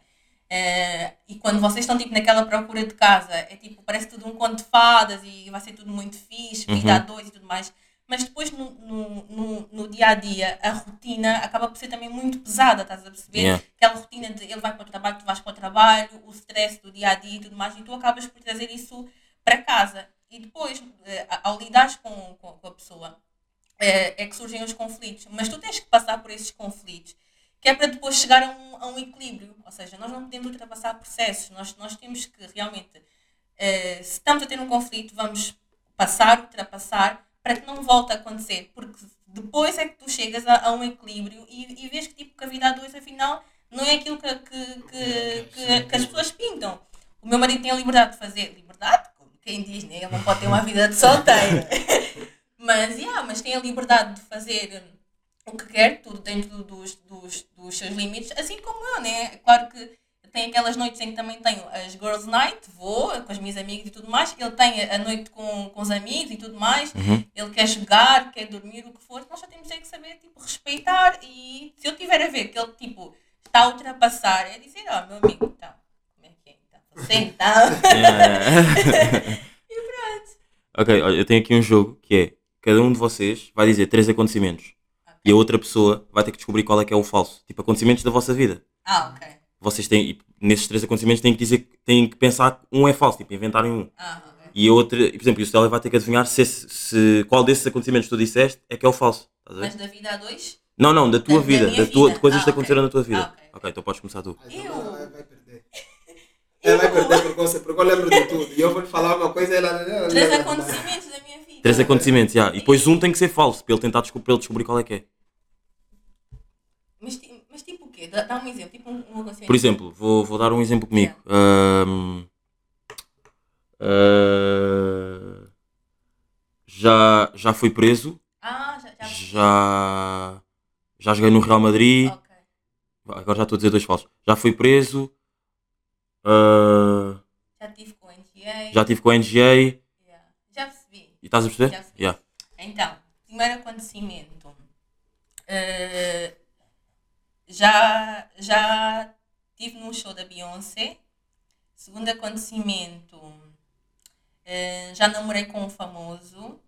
Eh, e quando vocês estão tipo naquela procura de casa, é tipo, parece tudo um conto de fadas e vai ser tudo muito fixe, vida a dois e tudo mais. Mas depois no, no, no, no dia a dia, a rotina acaba por ser também muito pesada, estás a perceber? Yeah. Aquela rotina de ele vai para o trabalho, tu vais para o trabalho, o stress do dia a dia e tudo mais, e tu acabas por trazer isso para casa. E depois, eh, ao lidares com, com, a pessoa, é, é que surgem os conflitos. Mas tu tens que passar por esses conflitos, que é para depois chegar a um, a um equilíbrio. Ou seja, nós não podemos ultrapassar processos, nós, nós temos que realmente, eh, se estamos a ter um conflito, vamos passar, ultrapassar, para que não volte a acontecer. Porque depois é que tu chegas a, a um equilíbrio e, e vês que, tipo, que a vida a dois, afinal, não é aquilo que, que, que, que, que as pessoas pintam. O meu marido tem a liberdade de fazer, liberdade, quem diz, né? ele não pode ter uma vida de solteiro. mas, yeah, mas tem a liberdade de fazer hum, o que quer, tudo dentro dos, dos, dos seus limites, assim como eu, né? Claro que tem aquelas noites em que também tenho as Girls Night, vou com as minhas amigas e tudo mais. Ele tem a noite com, com os amigos e tudo mais. Uhum. Ele quer jogar, quer dormir, o que for. Nós só temos é que saber, tipo, respeitar. E se eu tiver a ver que ele, tipo, está a ultrapassar, é dizer, ó, meu amigo, então, que é? E pronto. ok, olha, eu tenho aqui um jogo que é cada um de vocês vai dizer três acontecimentos e a outra pessoa vai ter que descobrir qual é que é o falso. Tipo, acontecimentos da vossa vida. Ah, ok. Vocês têm, nesses três acontecimentos têm que dizer, têm que pensar que um é falso, tipo, inventarem um. Ah, ok. E a outra, por exemplo, o Stella vai ter que adivinhar se, se qual desses acontecimentos que tu disseste é que é o falso. Mas da vida a dois? Não, não, da tua Da- da vida, da tua, vida. de coisas Ah, que ok. aconteceram na tua vida. Ah, ok. ok, então podes começar tu. Eu? Ela vai perder porque, você, porque eu lembro de tudo. E eu vou lhe falar uma coisa e ela. ela Três acontecimentos da minha vida. Três acontecimentos, já. E depois um tem que ser falso, para ele tentar descobrir, para ele descobrir qual é que é. Mas, mas tipo o quê? Dá, dá um exemplo, tipo um, um acontecimento. Por exemplo, vou, vou dar um exemplo comigo. Ahm, ah, já, já fui preso, Ah, já, já. já, já joguei no Real Madrid. Ok. Agora já estou a dizer dois falsos. Já fui preso, ah, Já tive com o NGA. já estive com a NGA. Yeah. Já percebi. E estás a perceber? Já percebi. Yeah. Então, primeiro acontecimento. Eh, já, já estive num show da Beyoncé. Segundo acontecimento, eh, já namorei com um famoso.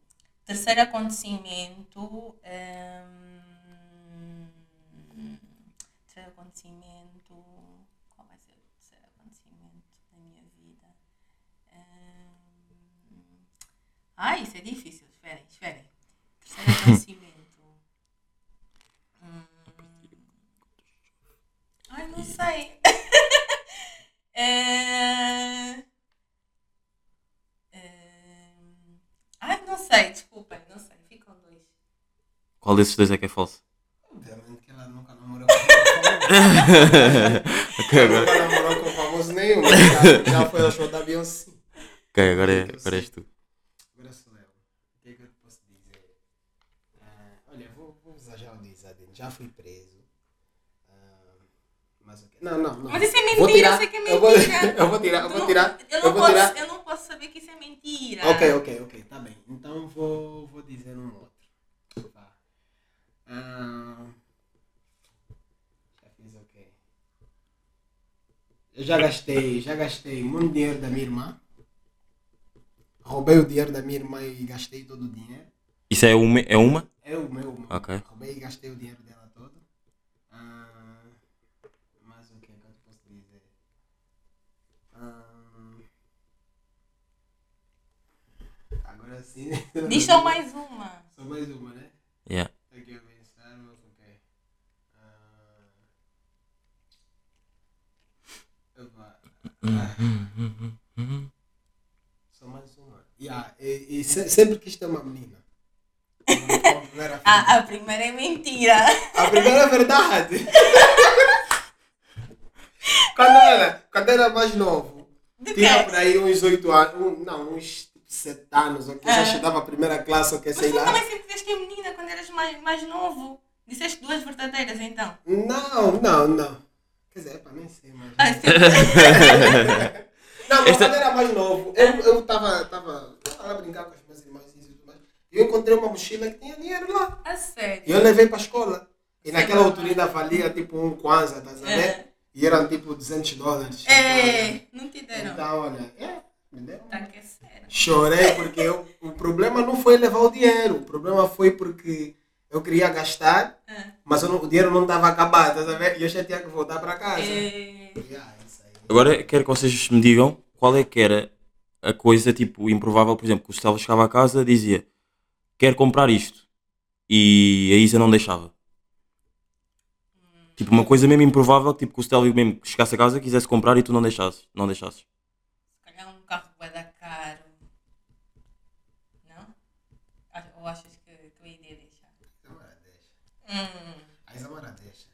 Terceiro acontecimento. ehm, terceiro acontecimento. Qual vai ser o terceiro acontecimento da minha vida? Ehm, Ai, isso é difícil. Esperem, esperem. Terceiro acontecimento. Hum. Ai, não sei. É... É... Ai, não sei, desculpem, não sei. Ficam dois. Qual desses dois é que é falso? Obviamente que ela nunca namorou com famoso. ok, Ela agora, nunca namorou com famoso nenhum. Já, já foi ao show da Beyoncé. ok, agora, é, agora és tu. Agora sou eu. O que é que eu posso dizer? Ah, olha, vou, vou usar já o Dizadine. Já fui preso. Ah, mas o quê? Não, não, não. Mas isso é Vou mentira, tirar- eu sei que é Eu vou, mentira. eu vou tirar, eu vou não- tirar. Eu Eu não, vou posso, tirar. eu não posso saber que isso é mentira. Ok, ok, ok, tá bem. Então vou, vou dizer um outro. Vá. Ah, já fiz o quê? Eu já gastei, já gastei muito dinheiro da minha irmã. Roubei o dinheiro da minha irmã e gastei todo o dinheiro. Isso é uma? É uma? É o meu, meu. Ok. Roubei e gastei o dinheiro dela todo. Ah, mais o que é que eu posso dizer? Ah, agora sim. Diz só mais uma. Só mais uma, né? Yeah. Aqui a pensar, mas ok. Ah. Ah, Só mais uma. Yeah, e, e se- sempre quis ter uma menina. Primeira. Ah, a primeira é mentira. A primeira é verdade. quando, era, quando era mais novo, De tinha quê? por aí uns 8 anos, um- não, uns 7 anos, ou que já Ah. estudava a primeira classe, ou que Mas sei tu lá. também sempre disseste que é menina quando eras mais, mais novo. Disseste duas verdadeiras então. Não, não, não. Quer dizer, para nem sei mais. Ah, sim. Não, mas Esta- quando era mais novo, eu, eu tava, tava, tava lá a brincar com os meus irmãos e tudo mais. E eu encontrei uma mochila que tinha dinheiro lá. A sério. E eu levei para a escola. E Sim, naquela altura ainda valia tipo um kwanza, tá sabendo? É. E eram tipo 200 dólares. É, não te deram. Então, olha, é, me deram. Tá que é sério. Chorei porque eu, o problema não foi levar o dinheiro. O problema foi porque eu queria gastar, É. mas eu não- o dinheiro não estava acabado, tá sabendo? E eu já tinha que voltar para casa. É. Yeah, isso aí. Agora quero que vocês me digam qual é que era a coisa tipo improvável, por exemplo, que o Stella chegava a casa dizia quero comprar isto e a Isa não deixava. Tipo uma coisa mesmo improvável, tipo que o Stella mesmo chegasse a casa quisesse comprar e tu não deixasses. Não deixasses. Se calhar um carro vai dar caro. Não? Ou achas que, eu iria deixar? Isamara deixa. Hum. A Isamara deixa.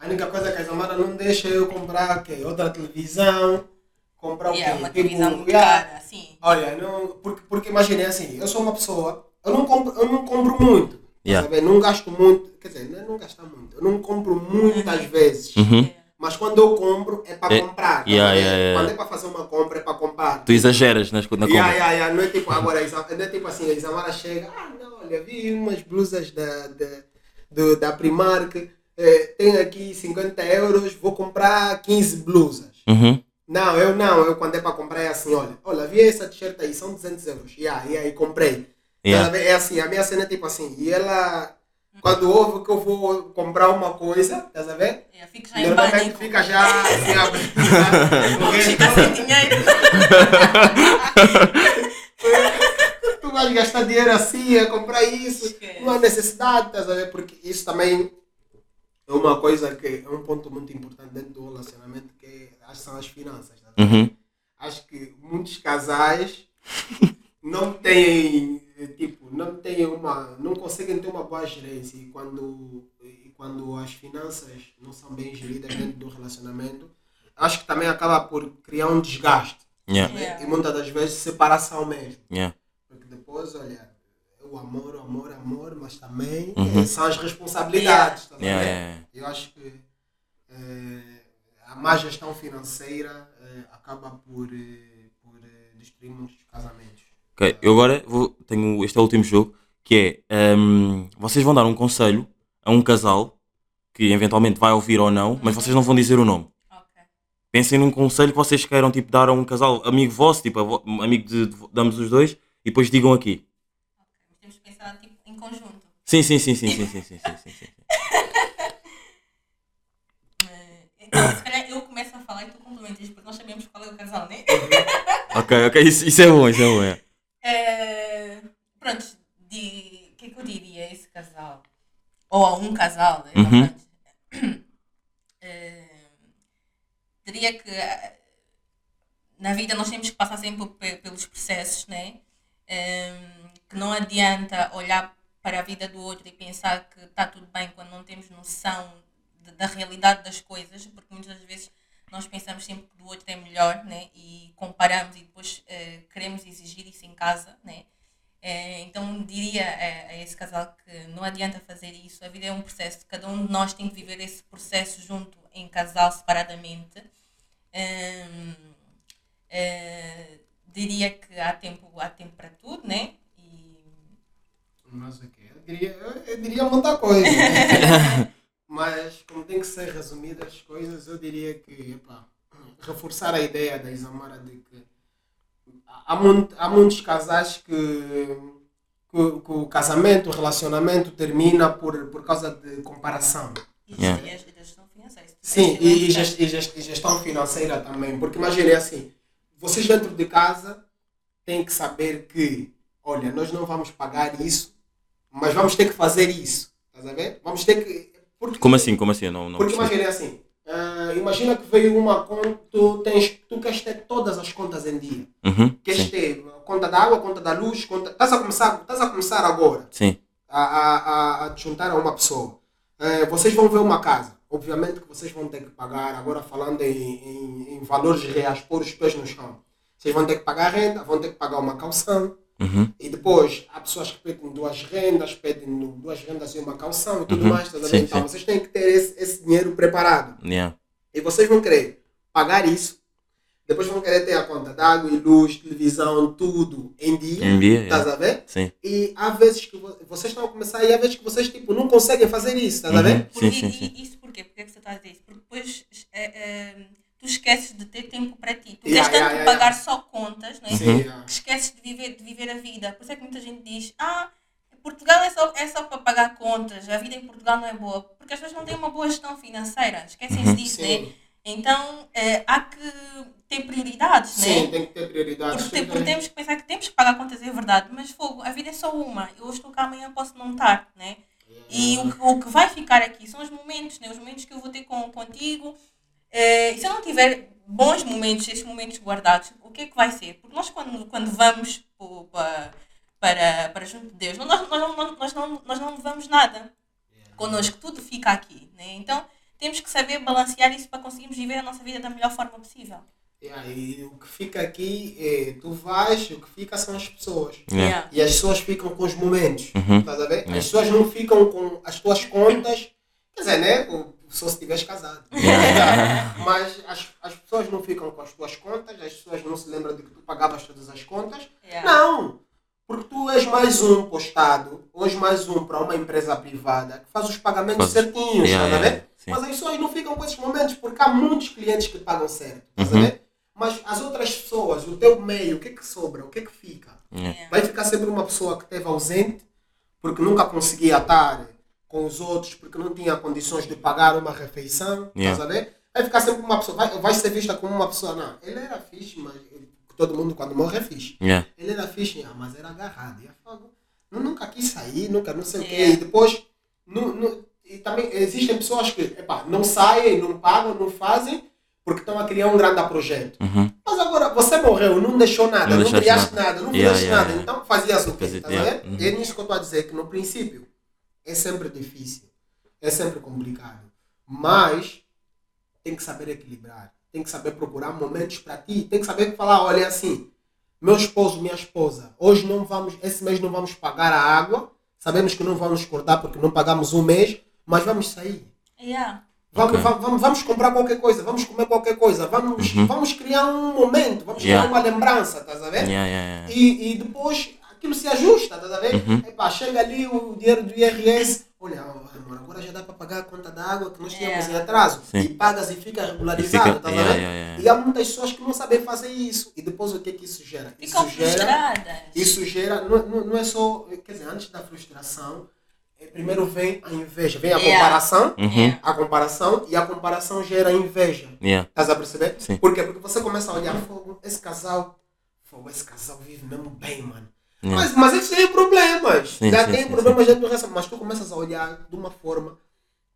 A única coisa que a Isamara não deixa é eu comprar o quê? outra televisão, comprar o Yeah, quê? uma Tipo, televisão cara, assim. Olha, não, porque, porque imaginei assim, eu sou uma pessoa, eu não compro, eu não compro muito, Yeah. sabe? não gasto muito, quer dizer, não é não gastar muito, eu não compro muitas vezes, Uhum. mas quando eu compro é para É, comprar, tá yeah, yeah, yeah. quando é para fazer uma compra é para comprar. Tu exageras nas, na compra. Yeah, yeah, yeah. Não é tipo agora, não é tipo assim, a Isamara chega, ah não, olha, vi umas blusas da, da, do- da Primark, eh, tenho aqui 50 euros, vou comprar 15 blusas. Uhum. Não, eu não, eu quando é para comprar é assim, olha, olha, vi essa t-shirt aí, são 200 euros. E aí, aí comprei. Yeah. Tá? É assim, a minha cena é tipo assim, e ela, quando ouve que eu vou comprar uma coisa, estás a ver? Yeah, fico já em pânico. fica já assim, a Fica sem dinheiro. tu vais gastar dinheiro assim a comprar isso, não há necessidade, estás a ver? Porque isso também é uma coisa que é um ponto muito importante dentro do relacionamento, que é- são as finanças. estás a ver? Uhum. acho que muitos casais não têm tipo não têm uma não conseguem ter uma boa gerência e quando e quando as finanças não são bem geridas dentro do relacionamento, acho que também acaba por criar um desgaste. Yeah, né? Yeah. E muitas das vezes separação mesmo. yeah. Porque depois, olha, o amor, o amor, o amor, mas também Uhum. eh, são as responsabilidades. tá Yeah, vendo? yeah, yeah. Eu acho que eh, a má gestão financeira eh, acaba por, eh, por destruir muitos casamentos. Ok, eu agora vou, tenho este é o último jogo que é ehm, vocês vão dar um conselho a um casal que eventualmente vai ouvir ou não, mas vocês não vão dizer o nome. Ok. Pensem num conselho que vocês queiram tipo, dar a um casal, amigo vosso, tipo, amigo de, de, ambos os dois, e depois digam aqui. Temos que pensar tipo, em conjunto. Sim, sim, sim, sim, sim, sim, sim, sim, sim, sim. Eh, Então, se calhar eu começo a falar e tu complementas, porque nós sabemos qual é o casal, né? Ok, ok, isso, isso é bom, isso é bom. É. Eh, pronto, de- o que é que eu diria a esse casal? Ou a um casal, né? Uhum. Eh, diria que eh, na vida nós temos que passar sempre pe- pelos processos, né? Em, que não adianta olhar para a vida do outro e pensar que está tudo bem quando não temos noção de- da realidade das coisas, porque muitas das vezes nós pensamos sempre que do outro é melhor, né? E comparamos e depois eh, queremos exigir isso em casa, né? Eh, então diria a, a esse casal que não adianta fazer isso, a vida é um processo, cada um de nós tem que viver esse processo junto em casal separadamente. Hum, eh, diria que há tempo, há tempo para tudo, né? E Mas o quê? Eu diria, eu, eu diria muita coisa. Mas como tem que ser resumidas as coisas, eu diria que epá, reforçar a ideia da Isamara de que há, muito, há muitos casais que, que, que o casamento, o relacionamento termina por, por causa de comparação. e, Yeah. gestão financeira. Sim, e, e, e e gestão financeira também. Porque imagine assim, vocês dentro de casa têm que saber que, olha, nós não vamos pagar isso, mas vamos ter que fazer isso. Estás a ver? Vamos ter que. Porque, Como assim? Como assim? Não, não Porque percebi. imagine assim, ah, imagina que veio uma conta, tu, tens, tu queres ter todas as contas em dia. Uhum, Queres sim, ter conta da água, conta da luz, conta. Estás a começar, estás a começar agora sim. a, a, a, a te juntar a uma pessoa. Eh, vocês vão ver uma casa. Obviamente que vocês vão ter que pagar, agora falando em, em, em valores reais, pôr os pés no chão. Vocês vão ter que pagar renda, vão ter que pagar uma calção. Uhum, E depois há pessoas que pedem duas rendas, pedem duas rendas e uma calção e tudo Uhum. mais. A Sim? Então sim. vocês têm que ter esse, esse dinheiro preparado. yeah. E vocês vão querer pagar isso. Depois vão querer ter a conta de água e luz, televisão, tudo em dia. Em dia, Estás yeah. a ver? Sim. E há vezes que vo- vocês estão a começar e há vezes que vocês tipo, não conseguem fazer isso, estás a ver? Uhum, Porque, Sim, sim, e- sim. isso porquê? Porquê é que você está a dizer isso? Porque depois eh, eh, tu esqueces de ter tempo para ti. Tu Yeah, queres tanto yeah, yeah, pagar yeah. só contas, não é? Sim, que esqueces de viver, de viver a vida. Por isso é que muita gente diz, ah, Portugal é só, é só para pagar contas, a vida em Portugal não é boa. Porque as pessoas não têm uma boa gestão financeira, esquecem-se Uhum. disso, né? Sim, Então eh, há que ter prioridades, sim, né? tem que ter prioridades. Porque, tem- porque temos que pensar que temos que pagar contas, é verdade, mas fogo, a vida é só uma. Eu estou cá, amanhã posso não estar, né? E o que, o que vai ficar aqui são os momentos, né? Os momentos que eu vou ter com, contigo. E se eu não tiver bons momentos, esses momentos guardados, o que é que vai ser? Porque nós quando, quando vamos pô, pa- para, para junto de Deus, nós, nós, não- nós, nós, não, nós não levamos nada connosco, tudo fica aqui, né? Então temos que saber balancear isso para conseguirmos viver a nossa vida da melhor forma possível. Yeah, e o que fica aqui é tu vais, o que fica são as pessoas. Yeah. E as pessoas ficam com os momentos. Uhum. Estás a ver? Yeah. As pessoas não ficam com as tuas contas. Quer dizer, né? o- Só se estiveres casado. Yeah. Mas as, as pessoas não ficam com as tuas contas, as pessoas não se lembram de que tu pagavas todas as contas. Yeah. Não! Porque tu és mais um postado, ou és mais um para uma empresa privada que faz os pagamentos certinhos, Yeah, ver? yeah. Mas as pessoas não ficam com esses momentos, porque há muitos clientes que pagam certo, Uhum. ver? Mas as outras pessoas, o teu meio, o que é que sobra? O que é que fica? Yeah. Vai ficar sempre uma pessoa que esteve ausente, porque nunca conseguia estar com os outros, porque não tinha condições de pagar uma refeição, Yeah. estás a ver? Vai ficar sempre uma pessoa, vai, vai ser vista como uma pessoa, não, ele era fixe, mas ele- todo mundo quando morre é fixe. Yeah. Ele era fixe, ah, mas era agarrado. E "Nu- nunca quis sair, nunca não sei o quê. Yeah. E depois, nu- nu- e também existem pessoas que epá, não saem, não pagam, não fazem, porque estão a criar um grande projeto. Uhum. Mas agora, você morreu, não deixou nada, Não não, criaste nada. nada, não Yeah, fizeste yeah, nada. yeah. Então fazias o quê? Fazia- Estás yeah. Uhum. É nisso que eu estou a dizer, que no princípio é sempre difícil. é sempre complicado. Mas tem que saber equilibrar. Tem que saber procurar momentos para ti. Tem que saber falar, olha assim, meu esposo, minha esposa, hoje não vamos, esse mês não vamos pagar a água. Sabemos que não vamos cortar porque não pagamos um mês, mas vamos sair. Yeah. Vamos, Ok. va- vamos, vamos comprar qualquer coisa, vamos comer qualquer coisa, vamos, vamos criar um momento, vamos Uhum. Yeah. criar uma lembrança, estás a ver? Yeah, yeah, yeah. E, e depois aquilo se ajusta, a ver? Uhum. Epá, chega ali o dinheiro do IRS, olha, agora já dá para pagar a conta da água que nós tínhamos É. em atraso. Sim. E pagas e fica E regularizado, fica- estás yeah, a ver? yeah, yeah. E há muitas pessoas que não sabem fazer isso. E depois o que é que isso gera? Ficam isso gera, isso gera, não, não, não é só, quer dizer, antes da frustração, eh, primeiro vem a inveja, vem a Yeah. comparação, Uhum. a comparação e a comparação gera inveja. Yeah. Estás a perceber? Sim. Por quê? Porque você começa a olhar, fogo, esse casal, fogo, esse casal vive mesmo bem, mano. Yeah. Mas, mas eles têm problemas. Sim, Já sim, tem sim, problemas dentro do resto, mas tu começas a olhar de uma forma,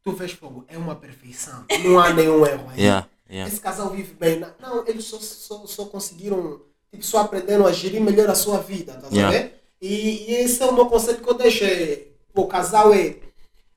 tu vês fogo, é uma perfeição. Não há nenhum erro aí. Yeah. Yeah. Esse casal vive bem. Não, Não, eles só, só, só conseguiram, tipo, só aprenderam a gerir melhor a sua vida, tá Yeah. E, e esse é o meu conselho que eu deixo. É, o casal é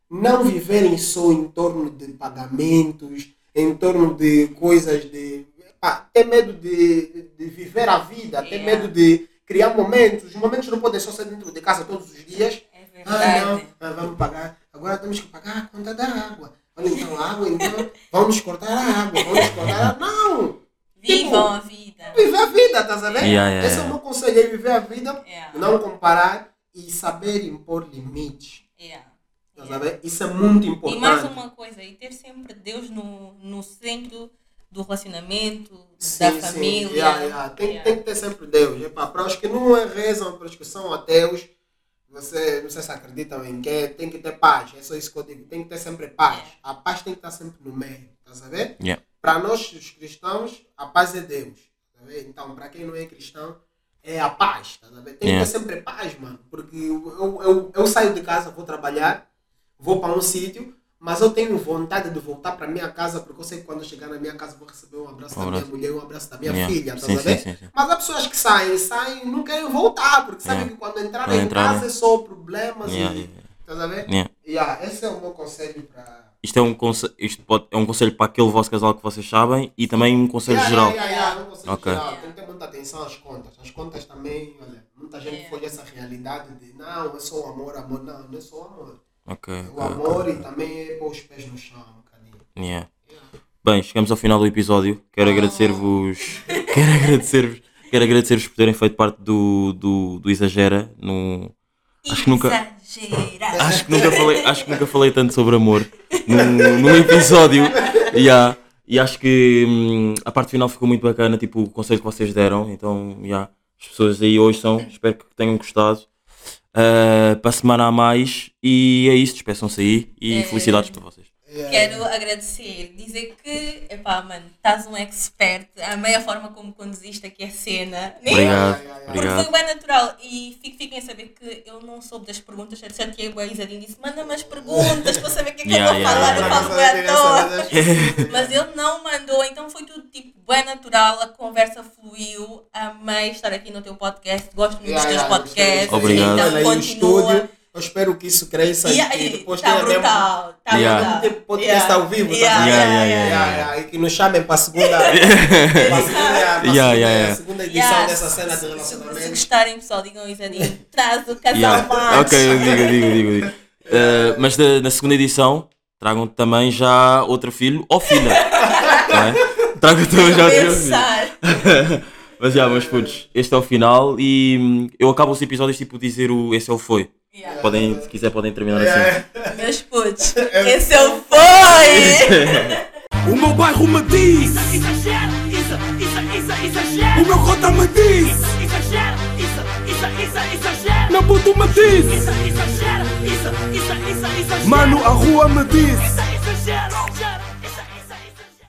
não viverem só em torno de pagamentos, em torno de coisas de. Ah, ter medo de, de viver a vida, ter medo de criar momentos. Os momentos não podem só ser dentro de casa todos os dias. É Ah, não, verdade. ah, vamos pagar. Agora temos que pagar a conta da água. Olha então a água, então vamos cortar a água, vamos cortar a água. Não! Vivam a vida. Viver a vida, estás a ver? Yeah, yeah, Esse é o meu conselho, é viver a vida, Yeah. não comparar e saber impor limites. Yeah. Estás a ver? Isso é muito E importante. mais uma coisa, e ter sempre Deus no, no centro do relacionamento, Sim, da sim. família. Yeah, yeah. Tem, Yeah. tem que ter sempre Deus. Epá, para os que não rezam, para os que são ateus, você não sei se acreditam em que tem que ter paz. É só isso que eu digo. Tem que ter sempre paz. É. A paz tem que estar sempre no meio. Ver? Yeah. Para nós, os cristãos, a paz é Deus. Tá? Então, para quem não é cristão, é a paz. Tá vendo? Tem Yeah. que ter sempre paz, mano. Porque eu, eu, eu, eu saio de casa, vou trabalhar, vou para um sítio, mas eu tenho vontade de voltar para minha casa, porque eu sei que quando eu chegar na minha casa vou receber um abraço Um da minha abraço. mulher, um abraço da minha Yeah. filha. Tá Sim, sim, sim, sim. Mas há pessoas que saem, saem e não querem voltar, porque sabem Yeah. que quando entrarem Quando em entrarem- casa é só problemas Yeah, e. Estás a ver? yeah. Yeah, esse é o meu conselho para. Isto, é um conselho, isto pode, é um conselho para aquele vosso casal que vocês sabem e também um conselho Yeah, geral. yeah, yeah, yeah, um conselho Ok. geral. Tem que ter muita atenção às contas. As contas também, olha, muita gente Yeah. essa realidade de não, é só o amor, amor. Não, não é só o amor. Ok, o ok, amor ok. e também é pôr os pés no chão um bocadinho. Yeah. Bem, chegamos ao final do episódio. Quero Oh. agradecer-vos. Quero agradecer-vos. Quero agradecer-vos por terem feito parte do, do, do Exagera. No... Acho que nunca- Exagera. Acho que nunca falei, acho que nunca falei tanto sobre amor num, num episódio. Yeah. E acho que hum, a parte final ficou muito bacana, tipo o conselho que vocês deram. Então, yeah, as pessoas aí hoje são. Espero que tenham gostado. Ah, para a semana a mais. E é isso, despeçam-se aí. E É. felicidades para vocês. Yeah. Quero agradecer, dizer que, epá, mano, estás um expert, amei a forma como conduziste aqui a cena. né? Obrigado. Yeah, yeah. Porque Obrigado. foi bem natural e fiquem a saber que eu não soube das perguntas, eu chateei o Isadinho disse: manda-me as perguntas para saber o que é que Yeah, eu vou yeah, falar, yeah. eu falo bem à toa. Mas ele não mandou, então foi tudo tipo bem natural, a conversa fluiu, amei estar aqui no teu podcast, gosto muito Yeah, dos teus yeah, podcasts. Obrigado. Então continua. Eu espero que isso cresça E e, depois tá tenha mesmo. brutal, tá Yeah. brutal. Tipo podcast ao vivo, tá Yeah, ligado? yeah, Yeah, yeah, yeah, Yeah, yeah, E que nos chamem para a segunda, para a segunda, para a segunda, Yeah, yeah, yeah. edição Yeah, dessa cena de se- Se, relacionamento. gostarem, pessoal, digam Isadinho, traz o casal Yeah. macho. Ok, eu digo, eu digo, eu digo. digo. Uh, mas da- na segunda edição tragam também já outro filho ou filha. é? Tragam também já outro filho. Mas já, meus putos, este é o final e hum, eu acabo os episódios tipo dizer o esse é o foi. Yeah. Podem, se quiser, podem terminar assim. Meus putos, esse é o foi! O meu bairro me diz, Exagera, isso, isso, isso, exagera. o meu cota me diz, Exagera, isso, isso, isso, exagera. meu puto me diz, Isso, exagera, isso, isso, isso, exagera. mano a rua me diz. Isso,